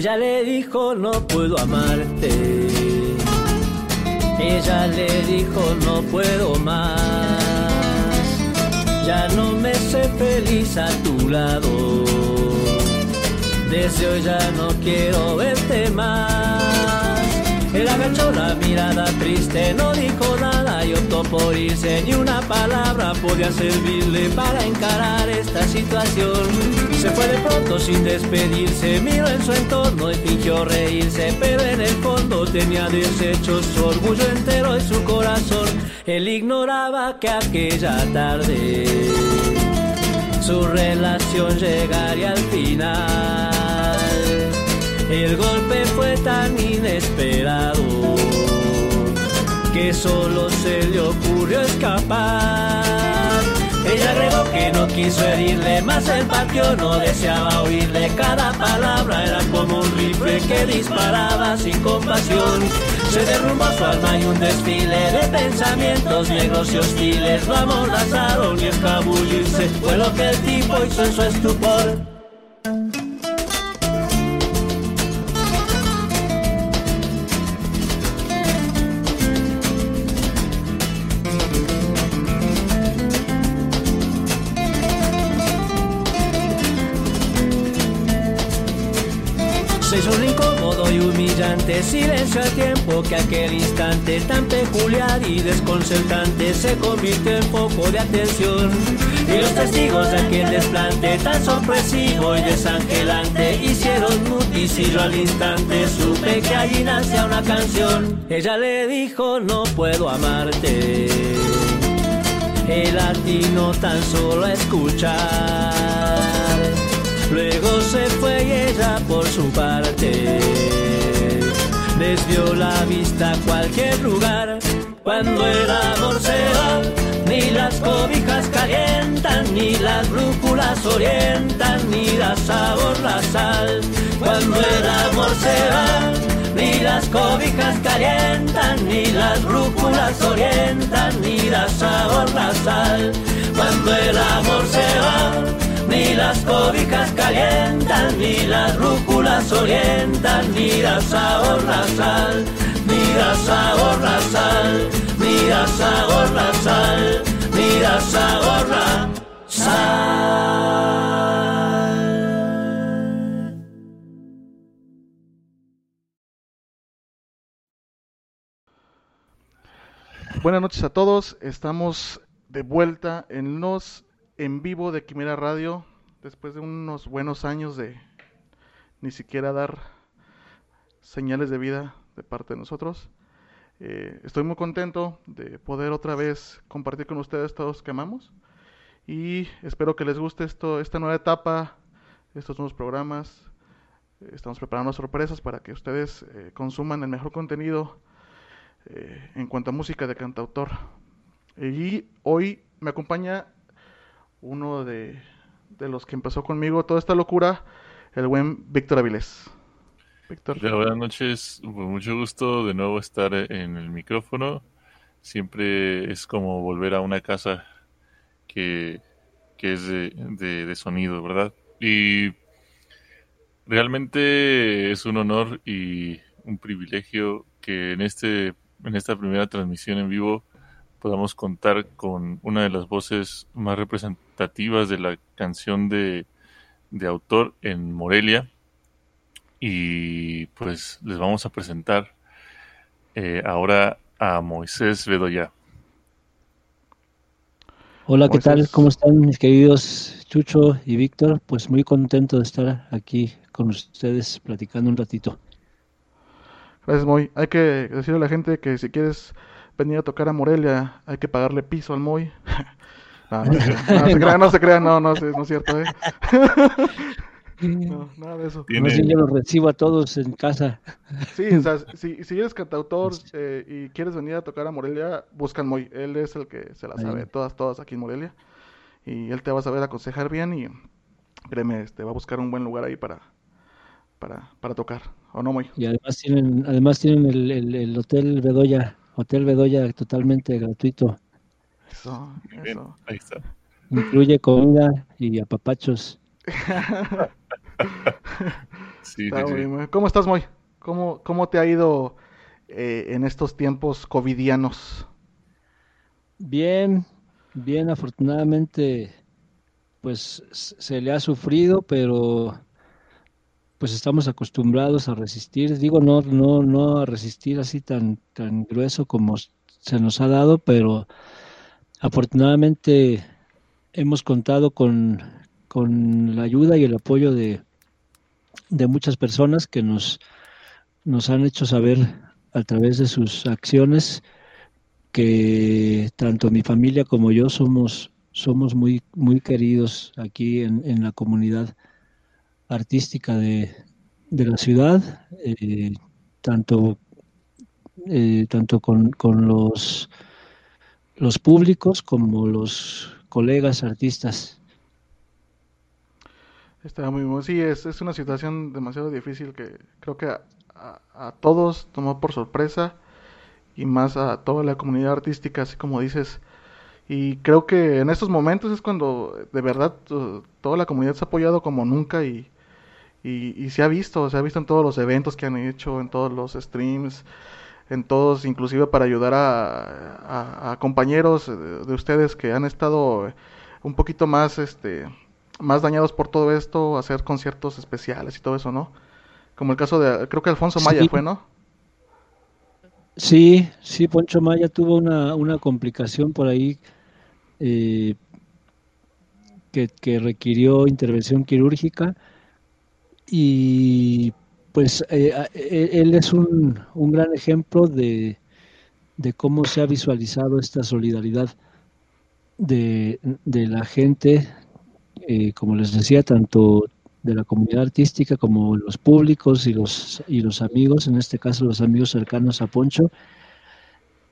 Ella le dijo no puedo amarte. Ella le dijo no puedo más. Ya no me sé feliz a tu lado. Desde hoy ya no quiero verte más. Él agachó la mirada triste, no dijo nada y optó por irse. Ni una palabra podía servirle para encarar esta situación. Se fue de pronto sin despedirse, miró en su entorno y fingió reírse. Pero en el fondo tenía desechos su orgullo entero y su corazón. Él ignoraba que aquella tarde su relación llegaría al final. El golpe fue tan inesperado que solo se le ocurrió escapar. Ella agregó que no quiso herirle, más el patio no deseaba oírle. Cada palabra era como un rifle que disparaba sin compasión. Se derrumbó su alma y un desfile de pensamientos negros y hostiles lo amordazaron y escabullirse. Fue lo que el tipo hizo en su estupor. Humillante silencio al tiempo que aquel instante tan peculiar y desconcertante se convirtió en foco de atención. Y los testigos de aquel desplante tan sorpresivo y desangelante hicieron muticillo al instante. Supe que allí nacía una canción. Ella le dijo: No puedo amarte. El latino tan solo escuchar. Luego se fue y ella por su parte desvió la vista a cualquier lugar. Cuando el amor se va, ni las cobijas calientan, ni las brújulas orientan, ni da sabor la sal. Cuando el amor se va, ni las cobijas calientan, ni las brújulas orientan, ni da sabor la sal. Cuando el amor se va, ni las cobijas calientan, ni las rúculas orientan, ni da sabor la sal, ni da sabor la sal, ni da sabor la sal, ni da sabor la sal. Buenas noches a todos, estamos de vuelta en los en vivo de Quimera Radio, después de unos buenos años de ni siquiera dar señales de vida de parte de nosotros. Eh, estoy muy contento de poder otra vez compartir con ustedes todos que amamos y espero que les guste esto, esta nueva etapa, estos nuevos programas. Estamos preparando sorpresas para que ustedes eh, consuman el mejor contenido eh, en cuanto a música de cantautor. Y hoy me acompaña uno de, de los que empezó conmigo toda esta locura, el buen Víctor Avilés. Víctor. Buenas noches, con mucho gusto de nuevo estar en el micrófono. Siempre es como volver a una casa que, que es de, de, de sonido, ¿verdad? Y realmente es un honor y un privilegio que en este en esta primera transmisión en vivo podamos contar con una de las voces más representativas de la canción de, de autor en Morelia. Y pues les vamos a presentar eh, ahora a Moisés Bedoya. Hola, ¿qué tal? ¿Cómo están mis queridos Chucho y Víctor? Pues muy contento de estar aquí con ustedes platicando un ratito. Gracias, Moy. Hay que decirle a la gente que si quieres venir a tocar a Morelia, hay que pagarle piso al Moy. no, no, no, se crea, no se crea, no, no, no es cierto, ¿eh? no, nada de eso. Más bien yo los recibo a todos en casa. Sí, o sea, si, si eres cantautor eh, y quieres venir a tocar a Morelia, buscan Moy. Él es el que se la sabe, todas, todas aquí en Morelia. Y él te va a saber aconsejar bien y créeme, este, va a buscar un buen lugar ahí para, para, para tocar. ¿O no, Moy? Y además tienen, además tienen el, el, el Hotel Bedoya, Hotel Bedoya totalmente gratuito. Eso, bien, ahí está. Incluye comida y apapachos. ¿Cómo estás, Moy? ¿Cómo, cómo te ha ido eh, en estos tiempos covidianos? Bien, bien, afortunadamente, pues se le ha sufrido, pero pues estamos acostumbrados a resistir. Digo, no, no, no a resistir así tan, tan grueso como se nos ha dado, pero afortunadamente hemos contado con, con la ayuda y el apoyo de, de muchas personas que nos, nos han hecho saber a través de sus acciones que tanto mi familia como yo somos, somos muy, muy queridos aquí en, en la comunidad artística de, de la ciudad, eh, tanto, eh, tanto con, con, los, los públicos como los colegas artistas. Está muy bueno. Sí, es, es una situación demasiado difícil que creo que a, a, todos tomó por sorpresa y más a toda la comunidad artística, así como dices. Y creo que en estos momentos es cuando de verdad toda la comunidad se ha apoyado como nunca y, y, se ha visto, se ha visto en todos los eventos que han hecho, en todos los streams, en todos, inclusive para ayudar a, compañeros de, ustedes que han estado un poquito más, este, más dañados por todo esto, hacer conciertos especiales y todo eso, ¿no? Como el caso de, creo que Alfonso Maya fue, ¿no? Sí, sí, Poncho Maya tuvo una, una complicación por ahí eh, que, que requirió intervención quirúrgica y pues eh, eh, él es un, un gran ejemplo de, de, cómo se ha visualizado esta solidaridad de, de la gente, eh, como les decía, tanto de la comunidad artística como los públicos y los, y los amigos, en este caso los amigos cercanos a Poncho.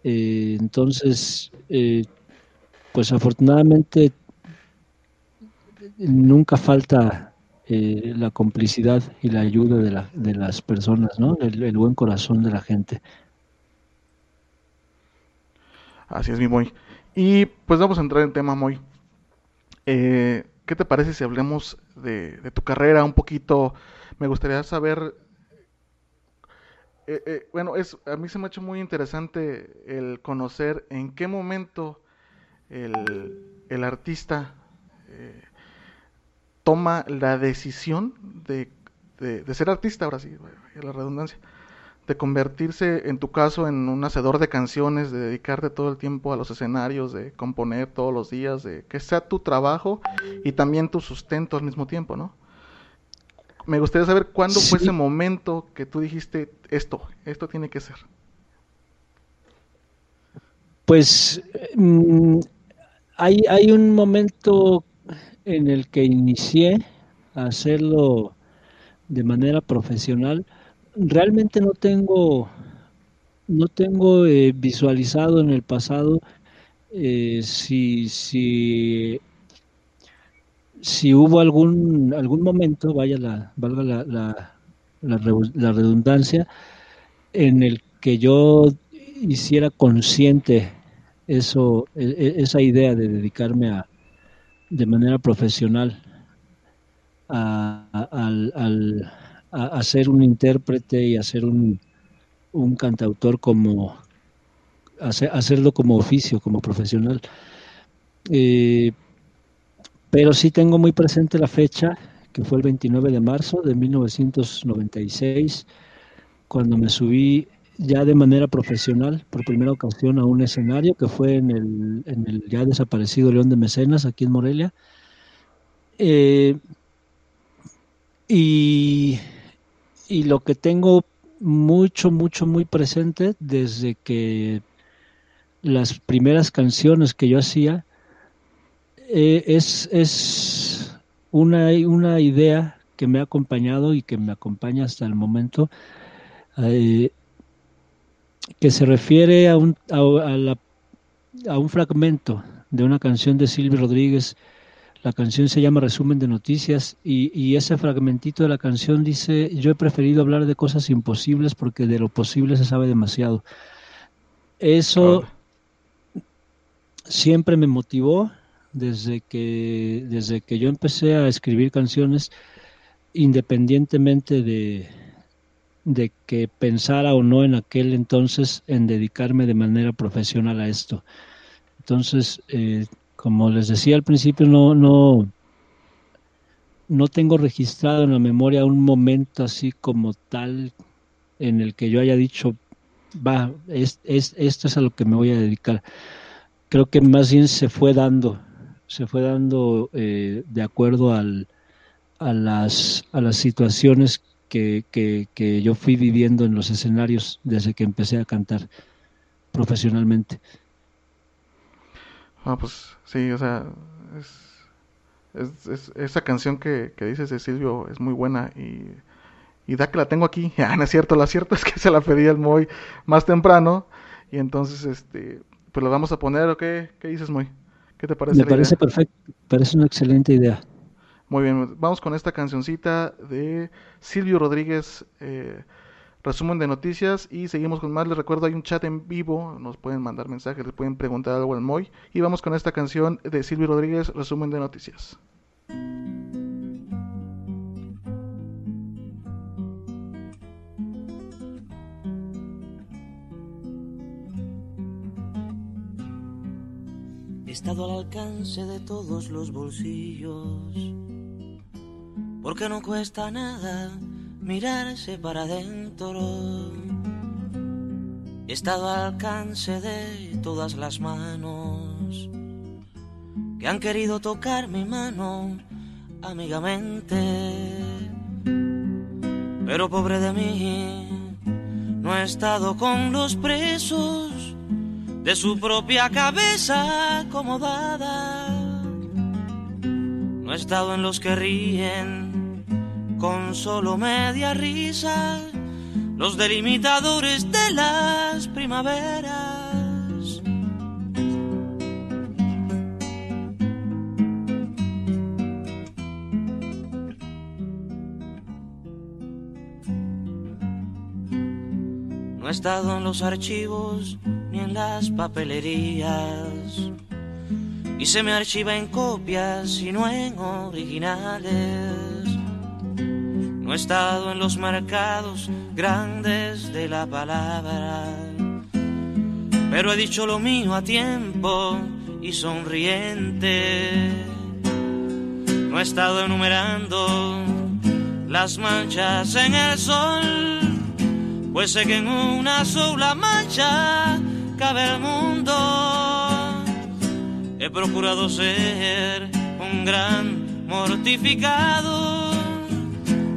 entonces, pues afortunadamente nunca falta eh, la complicidad y la ayuda de, la, de las personas, ¿no? El, buen corazón de la gente. Así es, mi Moy. Y pues vamos a entrar en tema, Moy. Eh, ¿Qué te parece si hablemos de, tu carrera un poquito? Me gustaría saber eh, bueno, es, a mí se me ha hecho muy interesante el conocer en qué momento el, el artista toma la decisión de, de, ser artista, ahora sí, la redundancia, de convertirse, en tu caso, en un hacedor de canciones, de dedicarte todo el tiempo a los escenarios, de componer todos los días, de que sea tu trabajo y también tu sustento al mismo tiempo, ¿no? Me gustaría saber cuándo fue ese momento que tú dijiste esto, esto tiene que ser. Pues mm, hay, hay un momento en el que inicié a hacerlo de manera profesional, realmente no tengo, no tengo eh, visualizado en el pasado eh, si, si, si hubo algún, algún momento, vaya la, valga la, la, la redundancia, en el que yo hiciera consciente eso, e, e, esa idea de dedicarme a, de manera profesional a, ser un intérprete y a ser un, un cantautor como hacerlo como oficio, como profesional. Eh, pero sí tengo muy presente la fecha, que fue el 29 de marzo de 1996, cuando me subí ya de manera profesional por primera ocasión a un escenario que fue en el, en el ya desaparecido León de Mecenas, aquí en Morelia. Eh, y, y lo que tengo mucho, mucho, muy presente desde que las primeras canciones que yo hacía eh, es, es una, una idea que me ha acompañado y que me acompaña hasta el momento. Eh, que se refiere a un, a, a, un fragmento de una canción de Silvio Rodríguez. La canción se llama Resumen de Noticias y, y, ese fragmentito de la canción dice, yo he preferido hablar de cosas imposibles porque de lo posible se sabe demasiado. Eso siempre me motivó desde que, desde que yo empecé a escribir canciones. independientemente de, de que pensara o no en aquel entonces en dedicarme de manera profesional a esto. Entonces, eh, como les decía al principio, no, no, no tengo registrado en la memoria un momento así como tal en el que yo haya dicho, va, es, esto es a lo que me voy a dedicar. Creo que más bien se fue dando, se fue dando eh, de acuerdo al, a, las, a las situaciones que, que, yo fui viviendo en los escenarios desde que empecé a cantar profesionalmente. Ah, pues sí, o sea, es, esa canción que, que, dices de Silvio es muy buena y, y da que la tengo aquí. Ah, no es cierto, lo cierto es que se la pedí al Moy más temprano y entonces, este, pues lo vamos a poner, ¿o qué, qué dices, Moy? ¿Qué te parece? Me parece perfecto, parece una excelente idea. Muy bien, vamos con esta cancioncita de Silvio Rodríguez, eh, resumen de noticias y seguimos con más. Les recuerdo, hay un chat en vivo, nos pueden mandar mensajes, les pueden preguntar algo al Moy. Y vamos con esta canción de Silvio Rodríguez, resumen de noticias. He estado al alcance de todos los bolsillos porque no cuesta nada mirarse para adentro. He estado al alcance de todas las manos que han querido tocar mi mano amigamente. Pero pobre de mí, no he estado con los presos de su propia cabeza acomodada. No he estado en los que ríen con solo media risa, los delimitadores de las primaveras. No he estado en los archivos ni en las papelerías. Y se me archiva en copias y no en originales no he estado en los mercados grandes de la palabra, pero he dicho lo mío a tiempo y sonriente. No he estado enumerando las manchas en el sol, pues sé que en una sola mancha cabe el mundo. He procurado ser un gran mortificado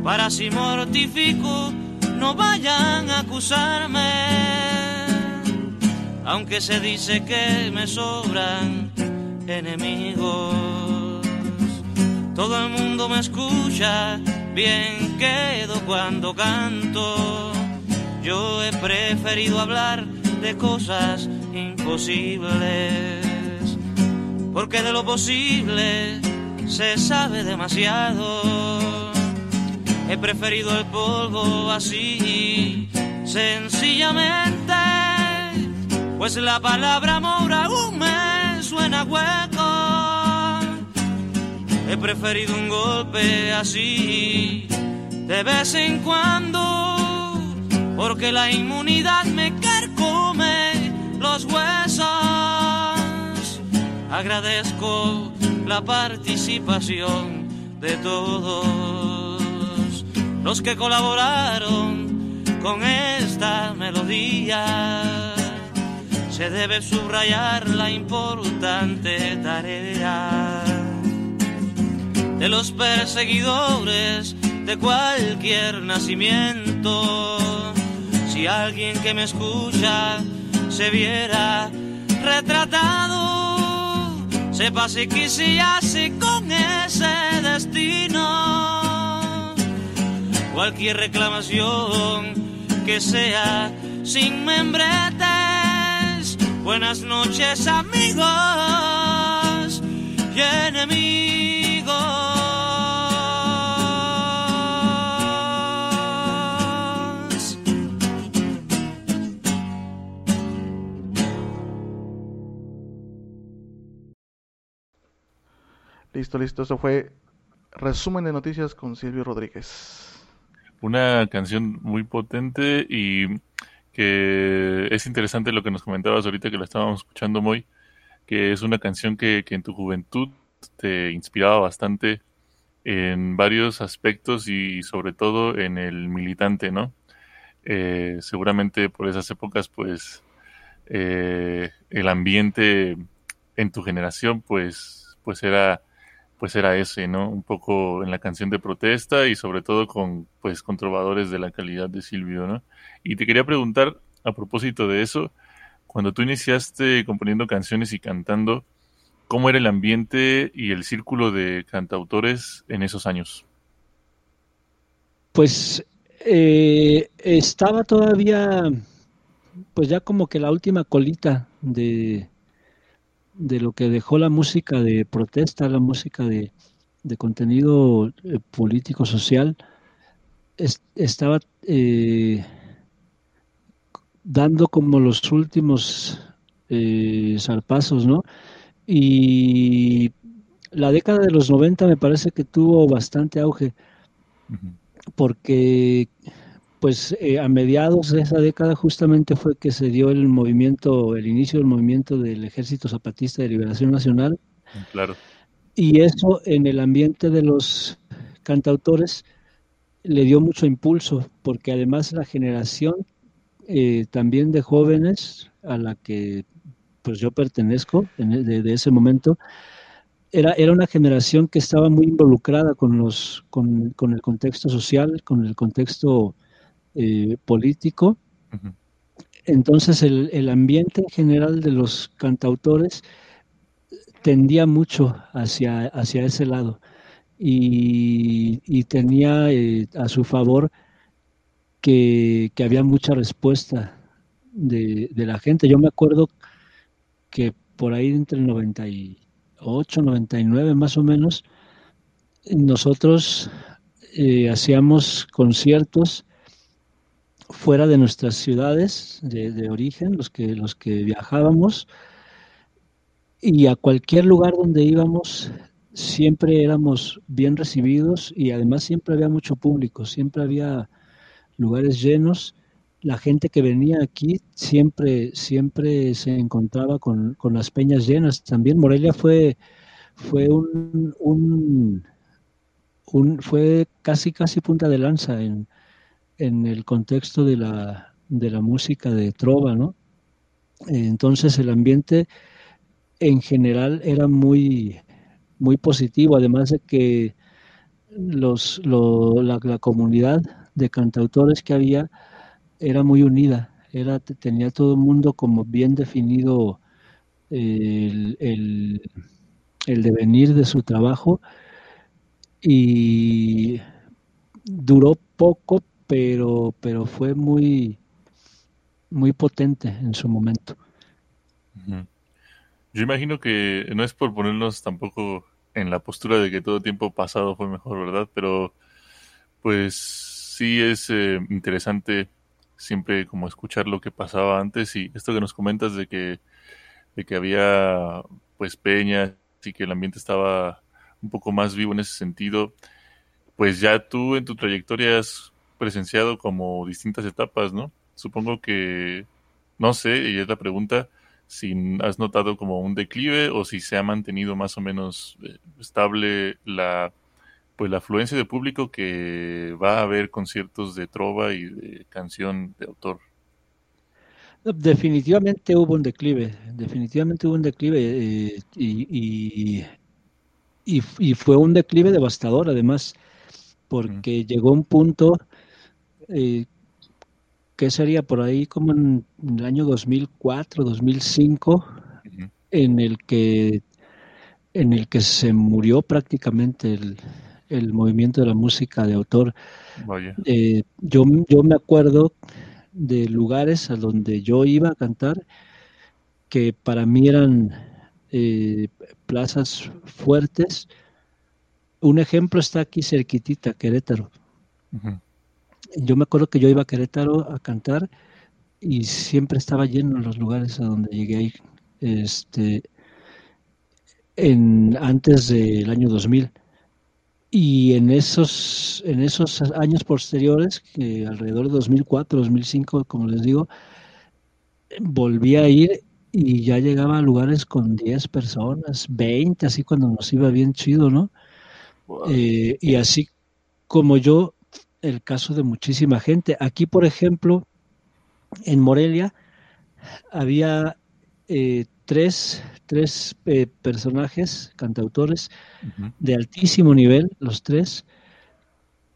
para si mortifico no vayan a acusarme. Aunque se dice que me sobran enemigos, todo el mundo me escucha, bien quedo cuando canto. Yo he preferido hablar de cosas imposibles, porque de lo posible se sabe demasiado He preferido el polvo así, sencillamente, pues la palabra amor aún me suena hueco. He preferido un golpe así, de vez en cuando, porque la inmunidad me carcome los huesos. Agradezco la participación de todos los que colaboraron con esta melodía. Se debe subrayar la importante tarea de los perseguidores de cualquier nacimiento. Si alguien que me escucha se viera retratado, sepa si quisiese con ese destino cualquier reclamación que sea sin membretes. Buenas noches amigos y enemigos. Listo, listo, eso fue resumen de noticias con Silvio Rodríguez. Una canción muy potente y que es interesante lo que nos comentabas ahorita que la estábamos escuchando muy, que es una canción que, que en tu juventud te inspiraba bastante en varios aspectos y sobre todo en el militante, ¿no? Eh, seguramente por esas épocas, pues, eh, el ambiente en tu generación, pues, pues era, pues era ese, ¿no? Un poco en la canción de protesta y sobre todo con, pues, con trovadores de la calidad de Silvio, ¿no? Y te quería preguntar, a propósito de eso, cuando tú iniciaste componiendo canciones y cantando, ¿cómo era el ambiente y el círculo de cantautores en esos años? Pues eh, estaba todavía, pues ya como que la última colita de, de lo que dejó la música de protesta, la música de, contenido eh, político social, estaba eh, dando como los últimos eh, zarpazos, ¿no? Y la década de los 90 me parece que tuvo bastante auge, porque pues eh, a mediados de esa década justamente fue que se dio el movimiento, el inicio del movimiento del Ejército Zapatista de Liberación Nacional. Claro. Y eso en el ambiente de los cantautores le dio mucho impulso, porque además la generación eh, también de jóvenes a la que pues yo pertenezco en, e, de, ese momento, era, era una generación que estaba muy involucrada con, los, con, con el contexto social, con el contexto eh, político. Entonces el, el, ambiente en general de los cantautores tendía mucho hacia, hacia ese lado y, y tenía eh, a su favor que, que había mucha respuesta de, de, la gente. Yo me acuerdo que por ahí entre el 98, 99 más o menos, nosotros eh, hacíamos conciertos fuera de nuestras ciudades de, origen, los que, los que viajábamos, y a cualquier lugar donde íbamos siempre éramos bien recibidos y además siempre había mucho público, siempre había lugares llenos. La gente que venía aquí siempre, siempre se encontraba con, con las peñas llenas. También Morelia fue, fue un, un, fue casi casi punta de lanza en, en el contexto de la, de la música de trova, ¿no? Entonces el ambiente en general era muy, muy positivo, además de que los, lo, la, comunidad de cantautores que había era muy unida, era, tenía todo el mundo como bien definido el, el devenir de su trabajo y duró poco, pero, pero fue muy, muy potente en su momento. Yo imagino que no es por ponernos tampoco en la postura de que todo tiempo pasado fue mejor, ¿verdad? Pero pues sí es eh, interesante siempre como escuchar lo que pasaba antes y esto que nos comentas de que, de que había pues peñas y que el ambiente estaba un poco más vivo en ese sentido, pues ya tú en tu trayectoria has presenciado como distintas etapas, ¿no? Supongo que, no sé, y es la pregunta, si has notado como un declive o si se ha mantenido más o menos eh, estable la pues la afluencia de público que va a haber conciertos de trova y de canción de autor. Definitivamente hubo un declive, definitivamente hubo un declive eh, y, y, y, y, fue un declive devastador además, porque mm. llegó un punto eh, que sería por ahí como en, el año 2004, 2005, uh -huh. en el que en el que se murió prácticamente el, el movimiento de la música de autor. Eh, yo, yo me acuerdo de lugares a donde yo iba a cantar que para mí eran eh, plazas fuertes. Un ejemplo está aquí cerquitita, Querétaro. Uh -huh yo me acuerdo que yo iba a Querétaro a cantar y siempre estaba lleno en los lugares a donde llegué ahí, este, en, antes del año 2000. y en esos, en esos años posteriores, que alrededor de 2004, 2005, como les digo, volví a ir y ya llegaba a lugares con 10 personas, 20, así cuando nos iba bien chido, ¿no? Eh, y así como yo, el caso de muchísima gente. Aquí, por ejemplo, en Morelia, había eh, tres, tres eh, personajes, cantautores, de altísimo nivel, los tres,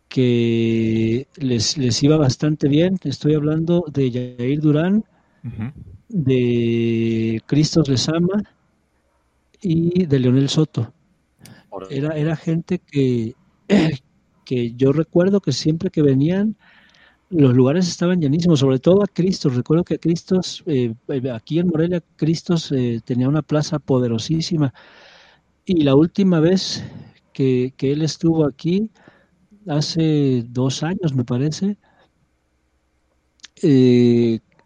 que les, les iba bastante bien. Estoy hablando de Jair Durán, de Cristos Lezama y de Leonel Soto. Era, era gente que, que yo recuerdo que siempre que venían, los lugares estaban llenísimos, sobre todo a Cristo. Recuerdo que Cristo, eh, eh, aquí en Morelia, Cristo eh, tenía una plaza poderosísima. Y la última vez que, que, él estuvo aquí, hace dos años me parece,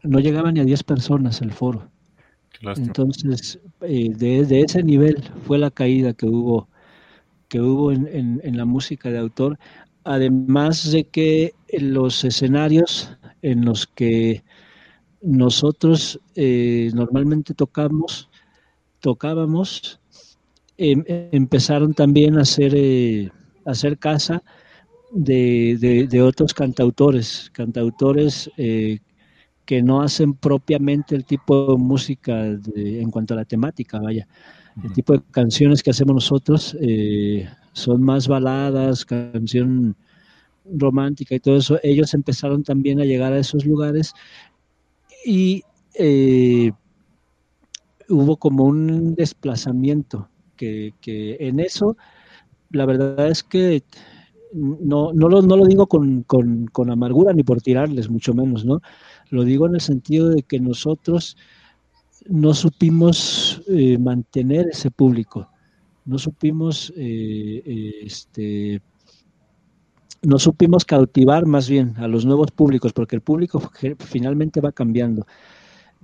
no llegaba ni a 10 personas el foro. Entonces, de, de, ese nivel fue la caída que hubo que hubo en, en, la música de autor, además de que los escenarios en los que nosotros eh, normalmente tocamos, tocábamos, em, empezaron también a hacer, eh, hacer casa de, de, otros cantautores, cantautores eh, que no hacen propiamente el tipo de música en cuanto a la temática, vaya. El tipo de canciones que hacemos nosotros eh, son más baladas, canción romántica y todo eso. Ellos empezaron también a llegar a esos lugares y eh, hubo como un desplazamiento que, en eso, la verdad es que no, no, lo, no lo digo con, con, amargura ni por tirarles, mucho menos, ¿no? Lo digo en el sentido de que nosotros no supimos eh, mantener ese público, no supimos, eh, eh, este, no supimos cautivar más bien a los nuevos públicos, porque el público finalmente va cambiando.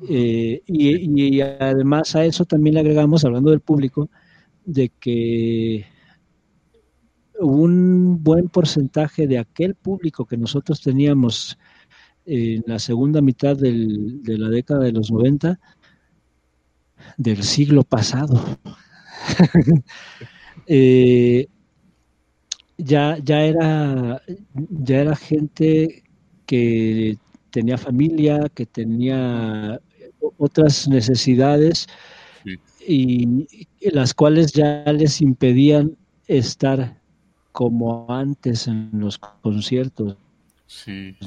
y, además a eso también le agregamos, hablando del público, de que un buen porcentaje de aquel público que nosotros teníamos en la segunda mitad del, de la década de los 90 del siglo pasado. Eh, ya, ya, era, ya era gente que tenía familia, que tenía otras necesidades y, las cuales ya les impedían estar como antes en los conciertos.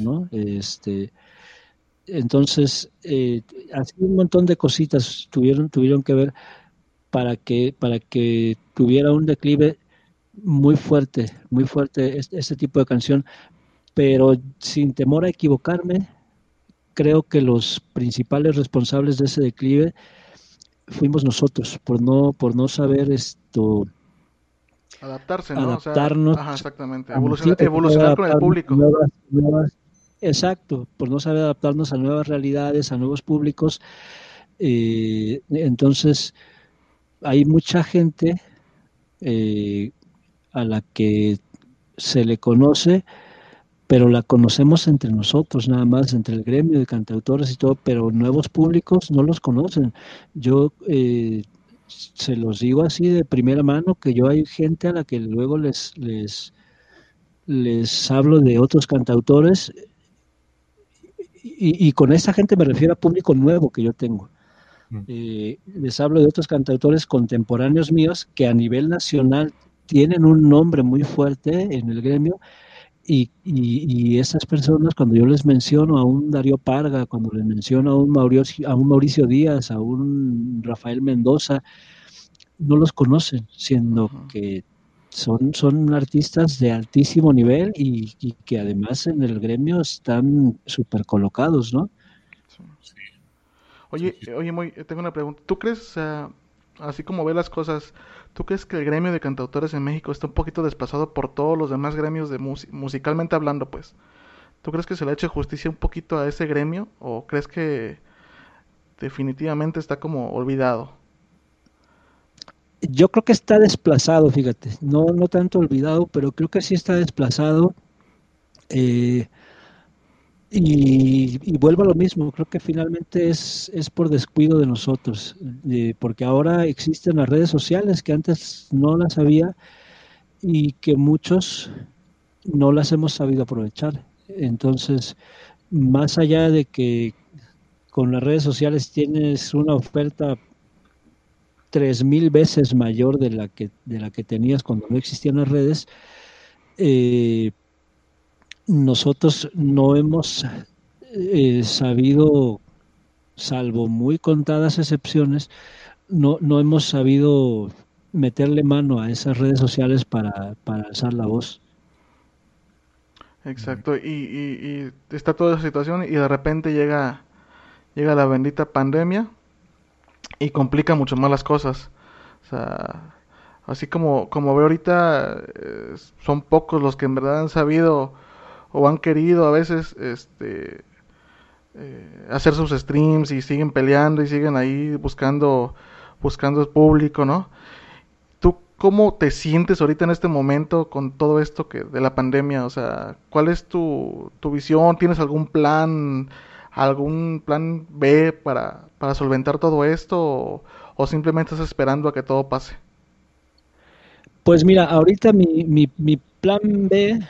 ¿no? Este, entonces, eh, así un montón de cositas tuvieron, tuvieron que ver para que, para que tuviera un declive muy fuerte, muy fuerte este, este tipo de canción, pero sin temor a equivocarme, creo que los principales responsables de ese declive fuimos nosotros, por no, por no saber esto adaptarse, ¿no? Adaptarnos. ajá, exactamente. Evolucionar, con el público. Exacto, por no saber adaptarnos a nuevas realidades, a nuevos públicos. Eh, entonces, hay mucha gente eh, a la que se le conoce, pero la conocemos entre nosotros, nada más, entre el gremio de cantautores y todo, pero nuevos públicos no los conocen. Yo eh, se los digo así de primera mano, que yo hay gente a la que luego les, les, les hablo de otros cantautores y, con esta gente me refiero a público nuevo que yo tengo. Eh, les hablo de otros cantautores contemporáneos míos que a nivel nacional tienen un nombre muy fuerte en el gremio y, y, esas personas, cuando yo les menciono a un Darío Parga, cuando les menciono a un Mauricio, a un Mauricio Díaz, a un Rafael Mendoza, no los conocen, siendo que son, son artistas de altísimo nivel y, que además en el gremio están súper colocados, ¿no? Oye, oye, muy, tengo una pregunta. ¿Tú crees, así como ve las cosas, ¿tú crees que el gremio de cantautores en México está un poquito desplazado por todos los demás gremios de musicalmente hablando, pues? ¿Tú crees que se le ha hecho justicia un poquito a ese gremio o crees que definitivamente está como olvidado? Yo creo que está desplazado, fíjate, no, no tanto olvidado, pero creo que sí está desplazado. Eh, y, vuelvo a lo mismo, creo que finalmente es, es por descuido de nosotros, porque ahora existen las redes sociales que antes no las había y que muchos no las hemos sabido aprovechar. Entonces, más allá de que con las redes sociales tienes una oferta tres mil veces mayor de la que de la que tenías cuando no existían las redes, eh, nosotros no hemos eh, sabido, salvo muy contadas excepciones, no, no hemos sabido meterle mano a esas redes sociales para, para alzar la voz. Exacto, y, y, y, está toda esa situación y de repente llega, llega la bendita pandemia y complica mucho más las cosas. O sea, así como, como veo ahorita, eh, son pocos los que en verdad han sabido o han querido a veces este eh, hacer sus streams y siguen peleando y siguen ahí buscando buscando público, ¿no? ¿Tú cómo te sientes ahorita en este momento con todo esto que de la pandemia? O sea, ¿cuál es tu, tu visión? ¿Tienes algún plan, algún plan B para, para solventar todo esto o, simplemente estás esperando a que todo pase? Pues mira, ahorita mi, mi, mi plan B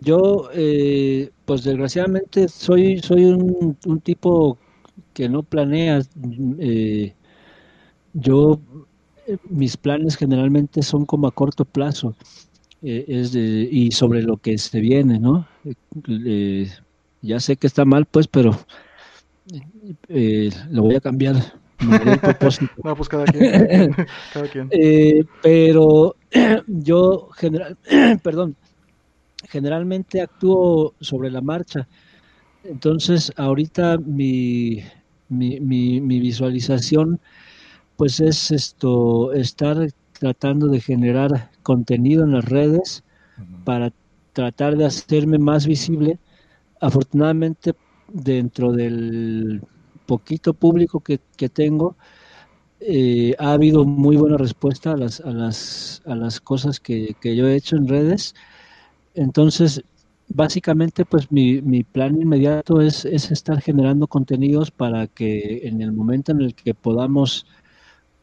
yo, eh, pues desgraciadamente soy, soy un, tipo que no planea. Eh, yo, mis planes generalmente son como a corto plazo eh, es y sobre lo que se viene, ¿no? Ya sé que está mal, pues, pero lo voy a cambiar. no, pues cada quien. cada quien. pero yo, general, perdón generalmente actúo sobre la marcha. Entonces, ahorita mi, mi, mi, visualización, pues es esto, estar tratando de generar contenido en las redes para tratar de hacerme más visible. Afortunadamente, dentro del poquito público que, tengo, eh, ha habido muy buena respuesta a las, a las, a las cosas que, que yo he hecho en redes. Entonces, básicamente, pues mi, mi plan inmediato es, es, estar generando contenidos para que en el momento en el que podamos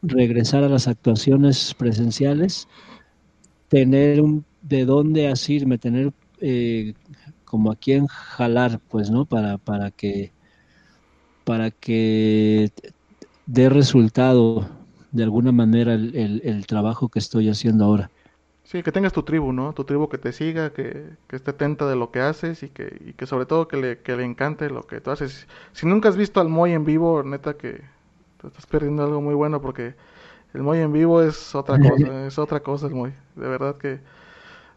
regresar a las actuaciones presenciales, tener un, de dónde asirme, tener eh, como a quién jalar, pues, ¿no? Para, para que para que dé resultado de alguna manera el, el trabajo que estoy haciendo ahora. Sí, que tengas tu tribu, ¿no? Tu tribu que te siga, que, esté atenta de lo que haces y que, y que sobre todo que le, que le encante lo que tú haces. Si nunca has visto al Moy en vivo, neta que te estás perdiendo algo muy bueno porque el Moy en vivo es otra cosa, es otra cosa el Moy. De verdad que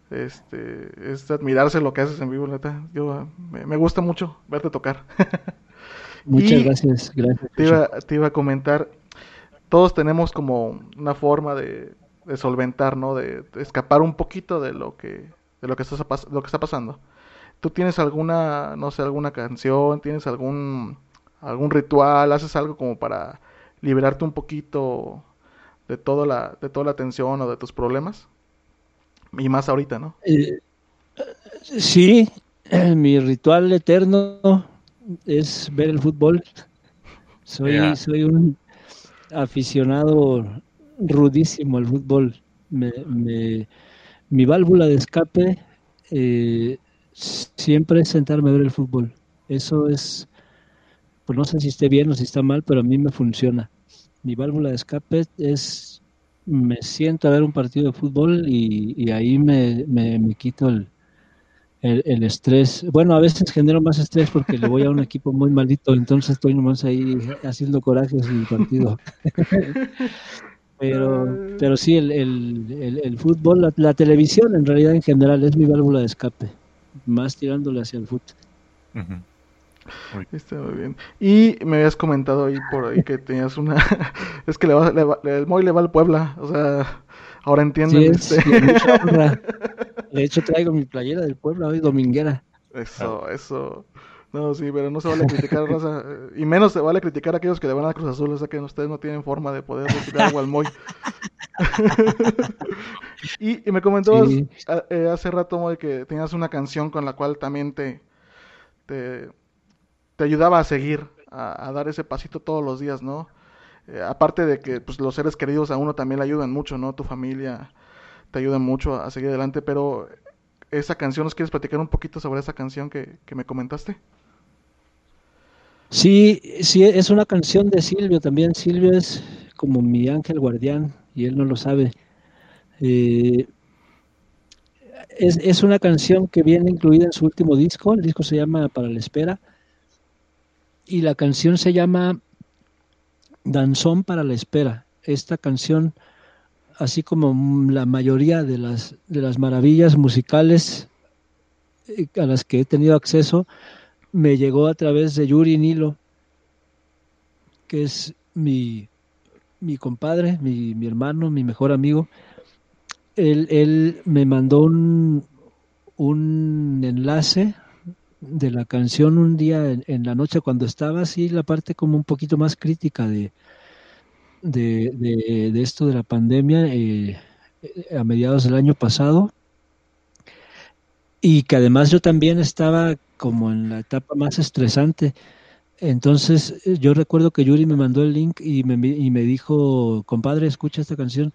este es admirarse lo que haces en vivo, neta. Yo me, gusta mucho verte tocar. Muchas gracias, gracias. Te iba, te iba a comentar, todos tenemos como una forma de de solventar, ¿no? De, escapar un poquito de lo que de lo que está lo que está pasando. ¿Tú tienes alguna, no sé, alguna canción, tienes algún algún ritual, haces algo como para liberarte un poquito de toda la de toda la tensión o de tus problemas? Y más ahorita, ¿no? Eh, sí, mi ritual eterno es ver el fútbol. Soy soy un aficionado rudísimo el fútbol. mi válvula de escape eh, siempre es sentarme a ver el fútbol. Eso es, pues no sé si esté bien o si está mal, pero a mí me funciona. Mi válvula de escape es, me siento a ver un partido de fútbol y, ahí me, me, quito el, el, estrés. Bueno, a veces genero más estrés porque le voy a un equipo muy malito, entonces estoy nomás ahí haciendo corajes en el partido. Pero, pero sí, el, el, el, fútbol, la, televisión en realidad en general es mi válvula de escape, más tirándole hacia el fútbol. Bien. Y me habías comentado ahí por ahí que tenías una... es que le va, le va, el Moy le va al Puebla, o sea, ahora entiendo. este... De hecho traigo mi playera del Puebla hoy dominguera. Eso, eso. No, sí, pero no se vale criticar raza. Y menos se vale criticar a aquellos que le van a Cruz Azul. O sea que ustedes no tienen forma de poder decir algo al Moy. y, me comentó eh, hace rato, Moy, que tenías una canción con la cual también te, te, ayudaba a seguir, a, dar ese pasito todos los días, ¿no? Eh, aparte de que pues, los seres queridos a uno también le ayudan mucho, ¿no? Tu familia te ayuda mucho a seguir adelante, pero esa canción, ¿nos quieres platicar un poquito sobre esa canción que, me comentaste? Sí, sí, es una canción de Silvio también. Silvio es como mi ángel guardián y él no lo sabe. Eh, es, es, una canción que viene incluida en su último disco. El disco se llama Para la Espera. Y la canción se llama Danzón para la Espera. Esta canción así como la mayoría de las, de las maravillas musicales eh, a las que he tenido acceso, me llegó a través de Yuri Nilo, que es mi, mi compadre, mi, mi, hermano, mi mejor amigo. Él, él me mandó un, un, enlace de la canción un día en, la noche cuando estaba así la parte como un poquito más crítica de, de, de, esto de la pandemia eh, a mediados del año pasado y que además yo también estaba como en la etapa más estresante. Entonces yo recuerdo que Yuri me mandó el link y me, y me dijo, compadre, escucha esta canción.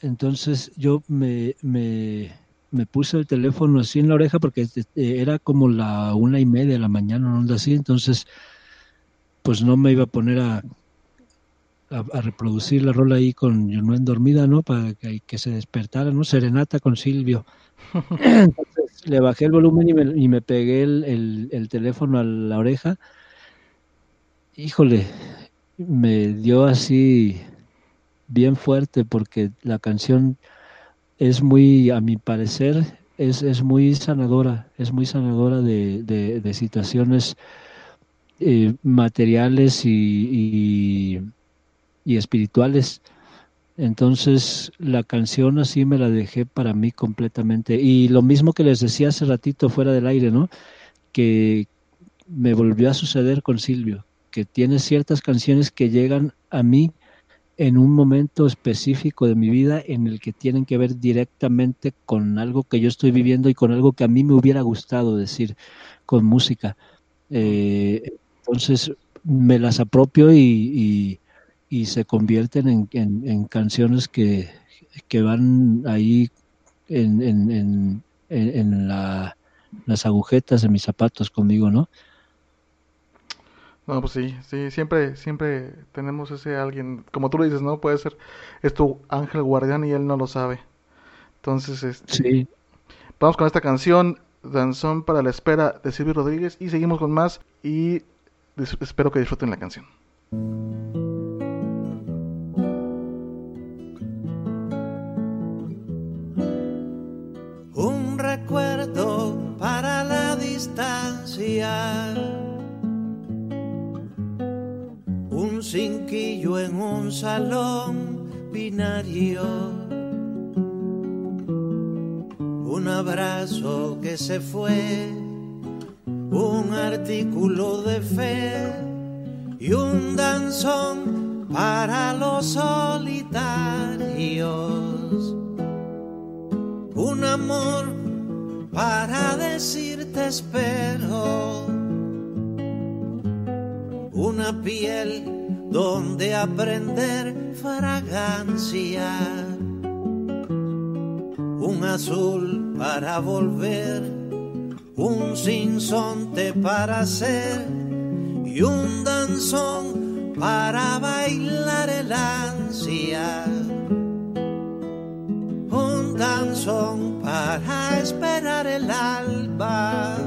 Entonces yo me, me, me, puse el teléfono así en la oreja porque eh, era como la una y media de la mañana, no así. Entonces, pues no me iba a poner a, a, reproducir la rola ahí con Junuen dormida, ¿no? Para que, se despertara, ¿no? Serenata con Silvio. Entonces le bajé el volumen y me, pegué el, teléfono a la oreja. Híjole, me dio así bien fuerte porque la canción es muy, a mi parecer, es, es muy sanadora, es muy sanadora de, de, situaciones eh, materiales y y espirituales. Entonces la canción así me la dejé para mí completamente. Y lo mismo que les decía hace ratito fuera del aire, ¿no? Que me volvió a suceder con Silvio, que tiene ciertas canciones que llegan a mí en un momento específico de mi vida en el que tienen que ver directamente con algo que yo estoy viviendo y con algo que a mí me hubiera gustado decir con música. Eh, entonces me las apropio y y se convierten en, en, canciones que, que, van ahí en, en, en la, las agujetas de mis zapatos conmigo, ¿no? No, pues sí, sí, siempre, siempre tenemos ese alguien, como tú lo dices, ¿no? Puede ser, es tu ángel guardián y él no lo sabe. Entonces, este, sí. vamos con esta canción, Danzón para la espera de Silvio Rodríguez y seguimos con más y espero que disfruten la canción. Un cinquillo en un salón binario. Un abrazo que se fue. Un artículo de fe y un danzón para los solitarios. Un amor para decirte espero. Una piel donde aprender fragancia. Un azul para volver, un sinsonte para ser y un danzón para bailar el ansia danzón para esperar el alba.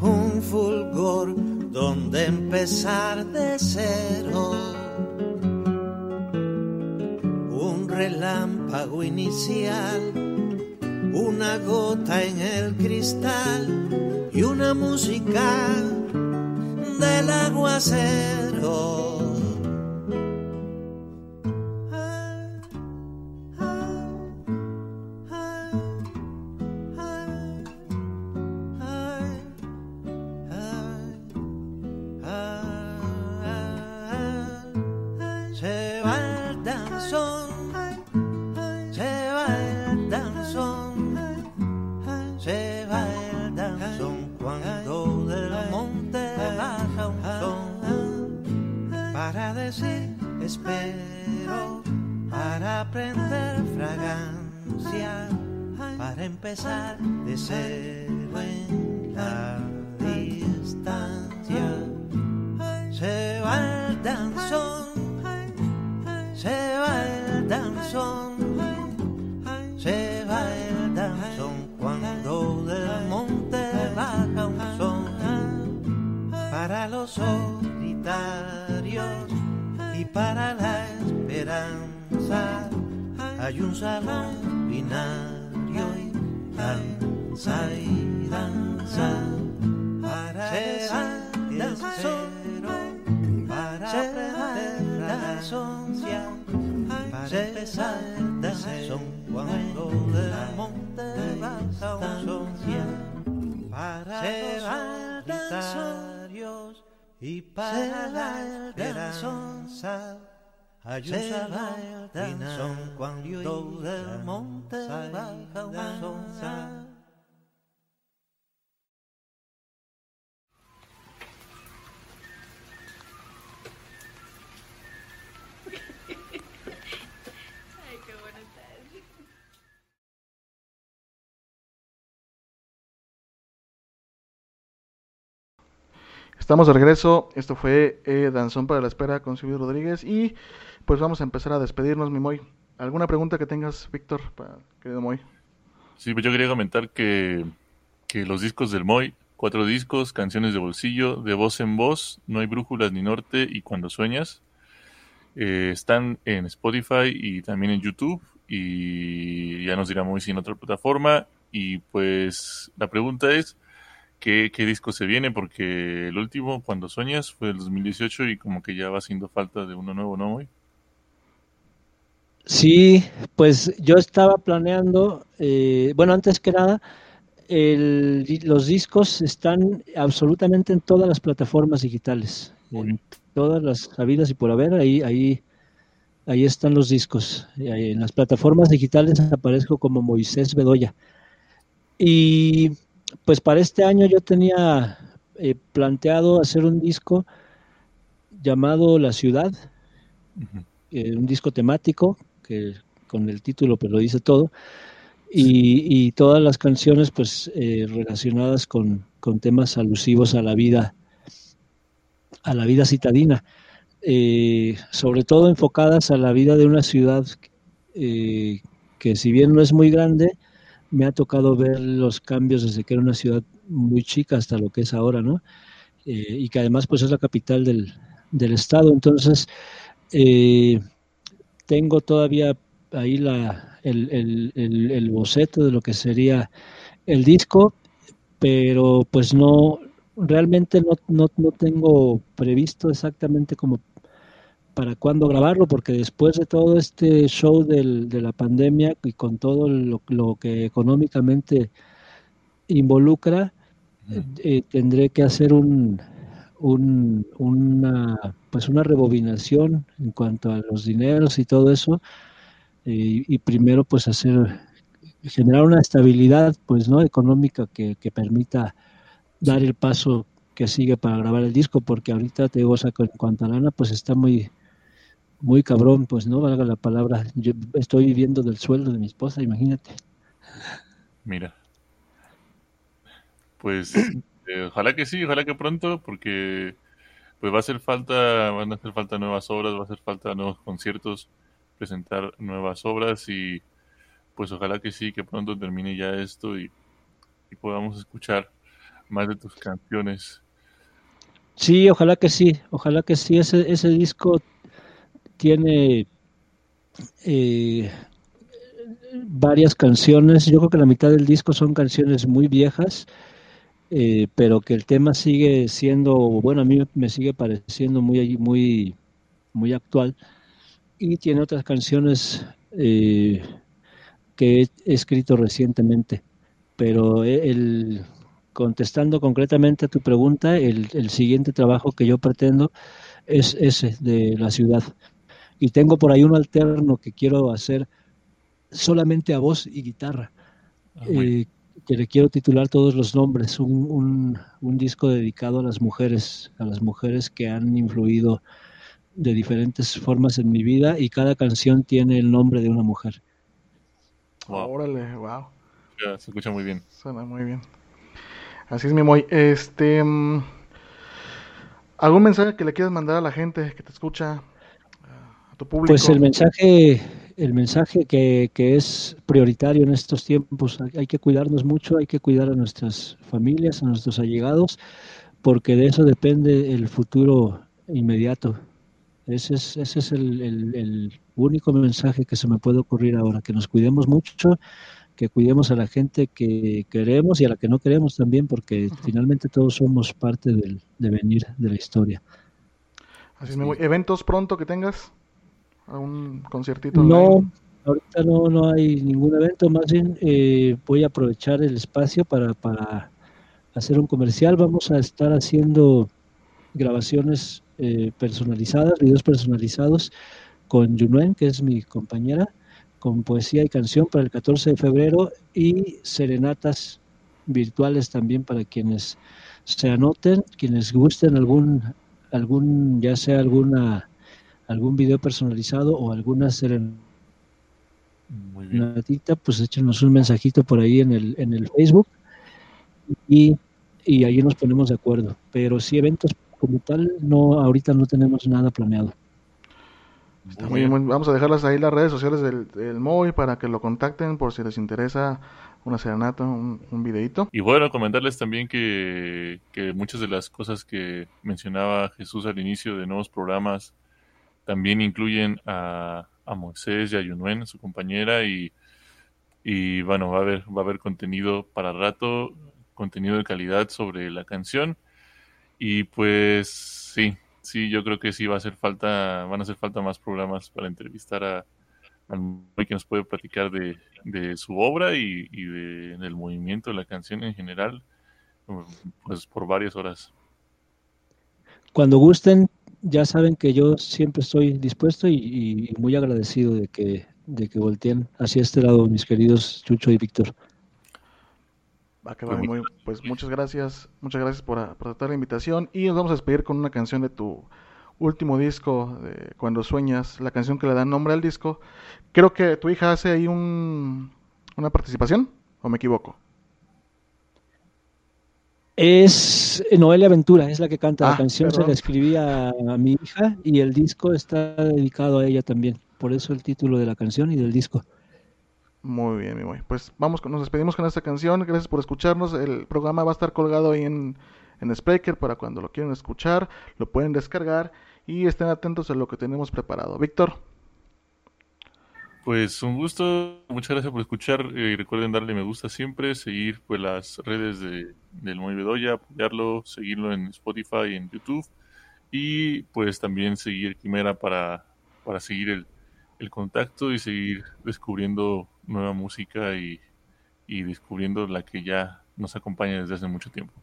Un fulgor donde empezar de cero. Un relámpago inicial, una gota en el cristal y una música del aguacero hay un salón binario cuando del monte baja un son Estamos de regreso. Esto fue eh, Danzón para la Espera con Silvio Rodríguez. Y pues vamos a empezar a despedirnos, mi Moy. ¿Alguna pregunta que tengas, Víctor, querido Moy? Sí, pues yo quería comentar que, que los discos del Moy, cuatro discos, canciones de bolsillo, de voz en voz, No hay brújulas ni norte y Cuando sueñas, eh, están en Spotify y también en YouTube. Y ya nos dirá Moy si en otra plataforma. Y pues la pregunta es qué, qué disco se viene, porque el último, cuando sueñas, fue el 2018 y como que ya va haciendo falta de uno nuevo, ¿no, Moy? Sí, pues yo estaba planeando, eh, bueno, antes que nada, el- los discos están absolutamente en todas las plataformas digitales, en todas las habidas y por haber, ahí, ahí, ahí están los discos. En las plataformas digitales aparezco como Moisés Bedoya. Y pues para este año yo tenía eh, planteado hacer un disco llamado La Ciudad, eh, un disco temático que con el título pues lo dice todo. Y, y todas las canciones pues eh, relacionadas con, con temas alusivos a la vida a la vida citadina eh, sobre todo enfocadas a la vida de una ciudad eh, que si bien no es muy grande me ha tocado ver los cambios desde que era una ciudad muy chica hasta lo que es ahora no Eh, y que además pues es la capital del, del estado. Entonces eh, tengo todavía ahí la, el, el, el, el boceto de lo que sería el disco, pero pues no, realmente no, no, no tengo previsto exactamente como para cuándo grabarlo, porque después de todo este show del, de la pandemia y con todo lo, lo que económicamente involucra, eh, tendré que hacer un, un, una, pues una rebobinación en cuanto a los dineros y todo eso, eh, y primero pues hacer, generar una estabilidad pues no económica que, que permita dar el paso que sigue para grabar el disco, porque ahorita te digo, o sea, en cuanto a lana, pues está muy, muy cabrón, pues no valga la palabra. Yo estoy viviendo del sueldo de mi esposa, imagínate. Mira. Pues eh, ojalá que sí, ojalá que pronto, porque pues va a hacer falta, van a hacer falta nuevas obras, va a hacer falta nuevos conciertos, presentar nuevas obras y pues ojalá que sí, que pronto termine ya esto y, y podamos escuchar más de tus canciones. Sí, ojalá que sí, ojalá que sí. Ese, ese disco tiene eh, varias canciones. Yo creo que la mitad del disco son canciones muy viejas, eh, pero que el tema sigue siendo, bueno, a mí me sigue pareciendo muy, muy, muy actual. Y tiene otras canciones eh, que he escrito recientemente. Pero el, contestando concretamente a tu pregunta, el, el, siguiente trabajo que yo pretendo es ese de la ciudad. Y tengo por ahí un alterno que quiero hacer solamente a voz y guitarra, Ah, eh, que le quiero titular todos los nombres, un, un, un, disco dedicado a las mujeres, a las mujeres que han influido de diferentes formas en mi vida y cada canción tiene el nombre de una mujer. Wow. Órale, wow. se escucha muy bien. Suena muy bien. Así es, mi Moy. Este, mm, ¿Algún mensaje que le quieras mandar a la gente que te escucha, tu público? Pues el mensaje, el mensaje que, que es prioritario en estos tiempos, hay que cuidarnos mucho, hay que cuidar a nuestras familias, a nuestros allegados, porque de eso depende el futuro inmediato. Ese es, ese es el, el, único mensaje que se me puede ocurrir ahora, que nos cuidemos mucho, que cuidemos a la gente que queremos y a la que no queremos también, porque finalmente todos somos parte del devenir de la historia. Así es, ¿Eventos pronto que tengas? ¿Algún conciertito? No, ahorita no, no hay ningún evento, más bien eh, voy a aprovechar el espacio para, para hacer un comercial. Vamos a estar haciendo grabaciones eh, personalizadas, videos personalizados con Junuen, que es mi compañera, con poesía y canción para el 14 de febrero y serenatas virtuales también para quienes se anoten, quienes gusten algún, algún ya sea alguna algún video personalizado o alguna serenatita, pues échenos un mensajito por ahí en el, en el Facebook y, y ahí nos ponemos de acuerdo. Pero sí eventos como tal, no, ahorita no tenemos nada planeado. muy bien. Vamos a dejarlas ahí las redes sociales del, del MOI para que lo contacten por si les interesa una serenata, un, un videito. Y bueno, comentarles también que, que muchas de las cosas que mencionaba Jesús al inicio de nuevos programas también incluyen a, a Moisés y a Yunuen, su compañera, y, y bueno, va a haber, va a haber contenido para rato, contenido de calidad sobre la canción y pues sí, sí, yo creo que sí va a hacer falta, van a hacer falta más programas para entrevistar a, a que nos puede platicar de, de su obra y, y de, del movimiento de la canción en general, pues por varias horas. Cuando gusten, ya saben que yo siempre estoy dispuesto y, y muy agradecido de que, de que volteen hacia este lado mis queridos Chucho y Víctor. Pues, muy, pues muchas gracias, muchas gracias por, aceptar la invitación y nos vamos a despedir con una canción de tu último disco, de Cuando Sueñas, la canción que le da nombre al disco. Creo que tu hija hace ahí un, una participación, ¿o me equivoco? Es Noelia Aventura, es la que canta. la ah, canción se la escribí a, a mi hija y el disco está dedicado a ella también. Por eso el título de la canción y del disco. Muy bien, mi muy. Pues vamos, nos despedimos con esta canción. Gracias por escucharnos. El programa va a estar colgado ahí en, en Spreaker para cuando lo quieran escuchar, lo pueden descargar y estén atentos a lo que tenemos preparado. Víctor. Pues un gusto, muchas gracias por escuchar y recuerden darle me gusta siempre, seguir pues las redes de, del Muy Bedoya, apoyarlo, seguirlo en Spotify en YouTube y pues también seguir Quimera para, para seguir el, el contacto y seguir descubriendo nueva música y, y descubriendo la que ya nos acompaña desde hace mucho tiempo.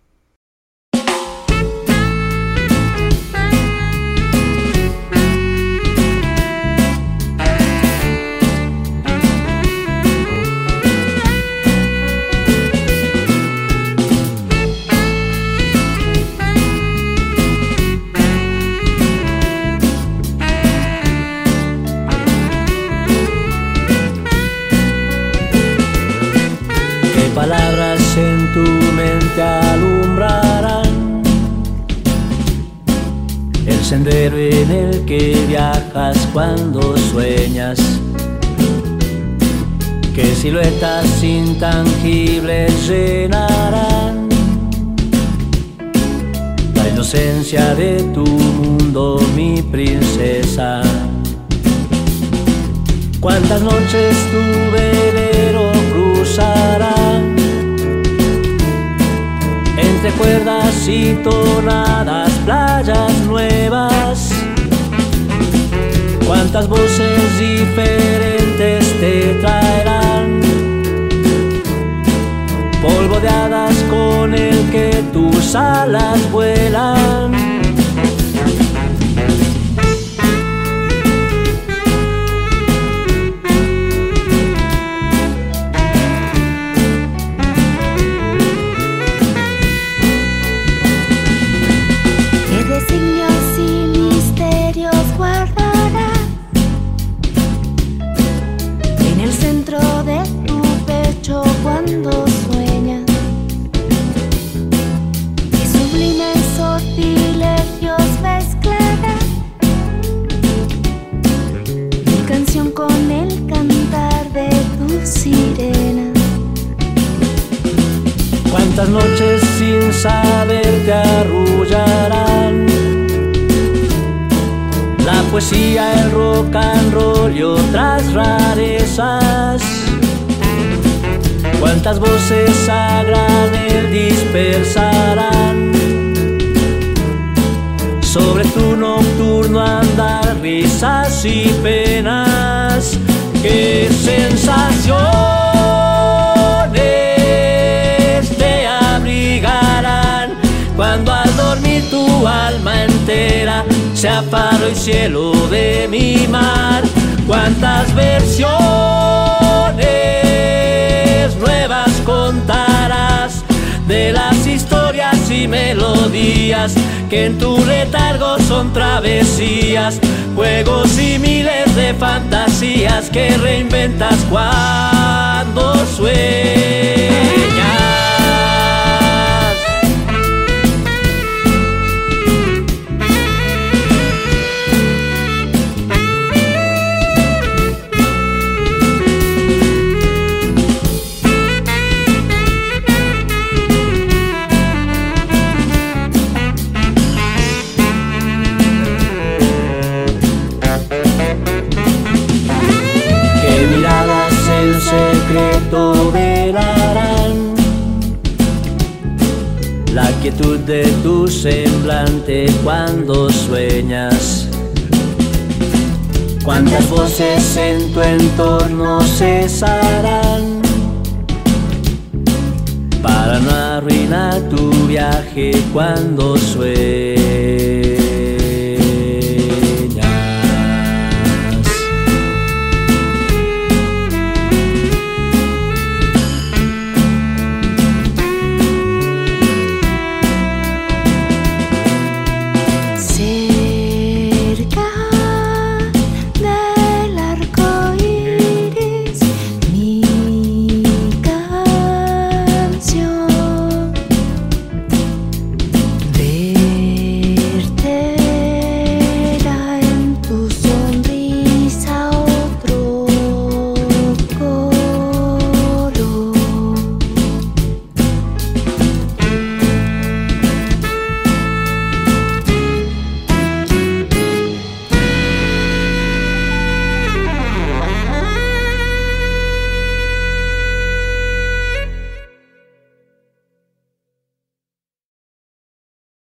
Que viajas cuando sueñas. Que siluetas intangibles llenarán la inocencia de tu mundo, mi princesa. Cuántas noches tu velero cruzará cuerdas y tonadas, playas nuevas. Cuántas voces diferentes te traerán. Polvo de hadas con el que tus alas vuelan. Voces a granel dispersarán sobre tu nocturno andar, risas y penas. Qué sensaciones te abrigarán cuando al dormir tu alma entera se aparo el cielo de mi mar. Cuántas versiones melodías que en tu letargo son travesías, juegos y miles de fantasías que reinventas cuando sueñas. De tu semblante cuando sueñas. Cuántas voces en tu entorno cesarán para no arruinar tu viaje cuando sueñas.